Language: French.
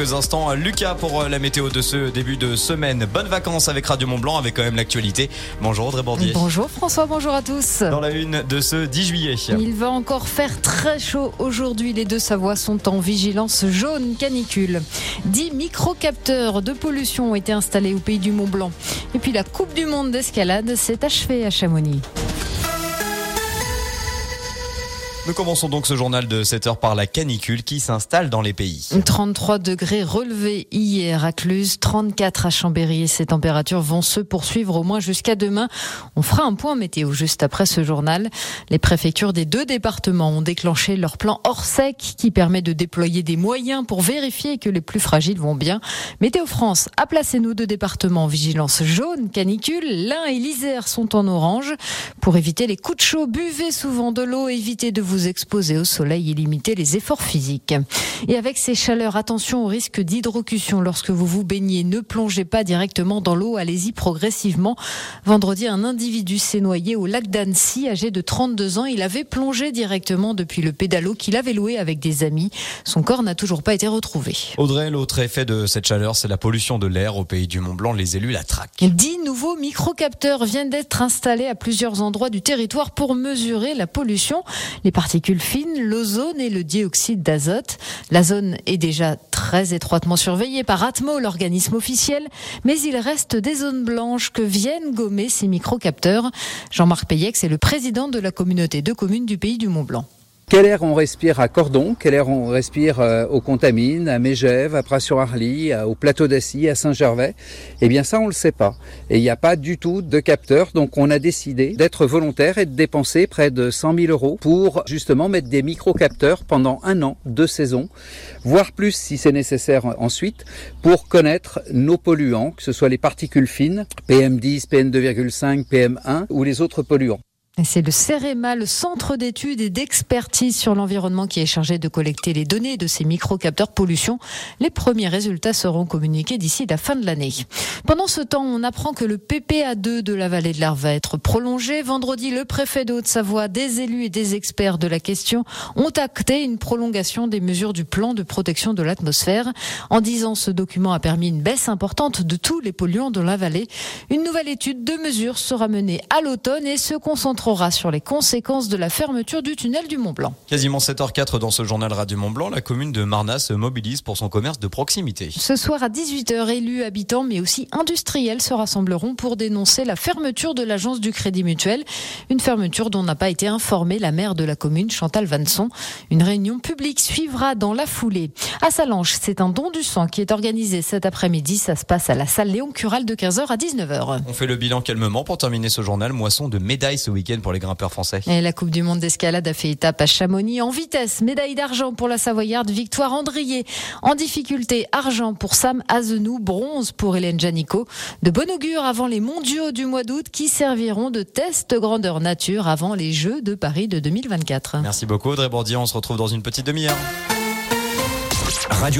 quelques instants Lucas pour la météo de ce début de semaine. Bonnes vacances avec Radio Mont Blanc avec quand même l'actualité. Bonjour Audrey Bordier. Bonjour François, bonjour à tous. Dans la une de ce 10 juillet. Il va encore faire très chaud aujourd'hui. Les deux Savoies sont en vigilance jaune canicule. 10 microcapteurs de pollution ont été installés au pays du Mont Blanc. Et puis la Coupe du Monde d'escalade s'est achevée à Chamonix. Nous commençons donc ce journal de 7 heures par la canicule qui s'installe dans les pays. 33 degrés relevés hier à Cluse, 34 à Chambéry. Ces températures vont se poursuivre au moins jusqu'à demain. On fera un point météo juste après ce journal. Les préfectures des deux départements ont déclenché leur plan hors sec qui permet de déployer des moyens pour vérifier que les plus fragiles vont bien. Météo France a placé nos deux départements en vigilance jaune, canicule. L'Ain et l'Isère sont en orange. Pour éviter les coups de chaud, buvez souvent de l'eau, évitez de vous exposer au soleil et limiter les efforts physiques. Et avec ces chaleurs, attention au risque d'hydrocution lorsque vous vous baignez. Ne plongez pas directement dans l'eau, allez-y progressivement. Vendredi, un individu s'est noyé au lac d'Annecy, âgé de 32 ans. Il avait plongé directement depuis le pédalo qu'il avait loué avec des amis. Son corps n'a toujours pas été retrouvé. Audrey, l'autre effet de cette chaleur, c'est la pollution de l'air au pays du Mont Blanc. Les élus la traquent. Dix nouveaux microcapteurs viennent d'être installés à plusieurs endroits du territoire pour mesurer la pollution. Les particules fines, l'ozone et le dioxyde d'azote. La zone est déjà très étroitement surveillée par Atmo, l'organisme officiel, mais il reste des zones blanches que viennent gommer ces microcapteurs. Jean-Marc Payex est le président de la communauté de communes du pays du Mont-Blanc. Quel air on respire à Cordon Quel air on respire euh, aux Contamines, à Mégève, à Pras-sur-Arly, au plateau d'Assy, à Saint-Gervais? Eh bien ça, on le sait pas. Et il n'y a pas du tout de capteurs. Donc on a décidé d'être volontaire et de dépenser près de 100 000 euros pour justement mettre des micro-capteurs pendant un an, deux saisons, voire plus si c'est nécessaire ensuite, pour connaître nos polluants, que ce soit les particules fines, PM10, PM2,5, PM1 ou les autres polluants. C'est le CEREMA, le Centre d'études et d'expertise sur l'environnement, qui est chargé de collecter les données de ces micro-capteurs pollution. Les premiers résultats seront communiqués d'ici la fin de l'année. Pendant ce temps, on apprend que le PPA2 de la vallée de l'Arve va être prolongé. Vendredi, le préfet de Haute-Savoie, des élus et des experts de la question ont acté une prolongation des mesures du plan de protection de l'atmosphère. En disant ce document a permis une baisse importante de tous les polluants de la vallée. Une nouvelle étude de mesures sera menée à l'automne et se concentrera sur les conséquences de la fermeture du tunnel du Mont Blanc. Quasiment 7h04 dans ce journal Radio Mont Blanc, la commune de Marnas se mobilise pour son commerce de proximité. Ce soir à 18h, élus, habitants mais aussi industriels se rassembleront pour dénoncer la fermeture de l'agence du Crédit Mutuel. Une fermeture dont n'a pas été informée la maire de la commune, Chantal Vanson. Une réunion publique suivra dans la foulée. À Salange, c'est un don du sang qui est organisé cet après-midi. Ça se passe à la salle Léon Cural de 15h à 19h. On fait le bilan calmement pour terminer ce journal. Moisson de médailles ce week-end pour les grimpeurs français. Et la Coupe du Monde d'escalade a fait étape à Chamonix en vitesse. Médaille d'argent pour la Savoyarde, victoire Andrier. En difficulté, argent pour Sam Azenou, bronze pour Hélène Janico. De bon augure avant les mondiaux du mois d'août qui serviront de test grandeur nature avant les Jeux de Paris de 2024. Merci beaucoup Audrey Bordier. On se retrouve dans une petite demi-heure. Radio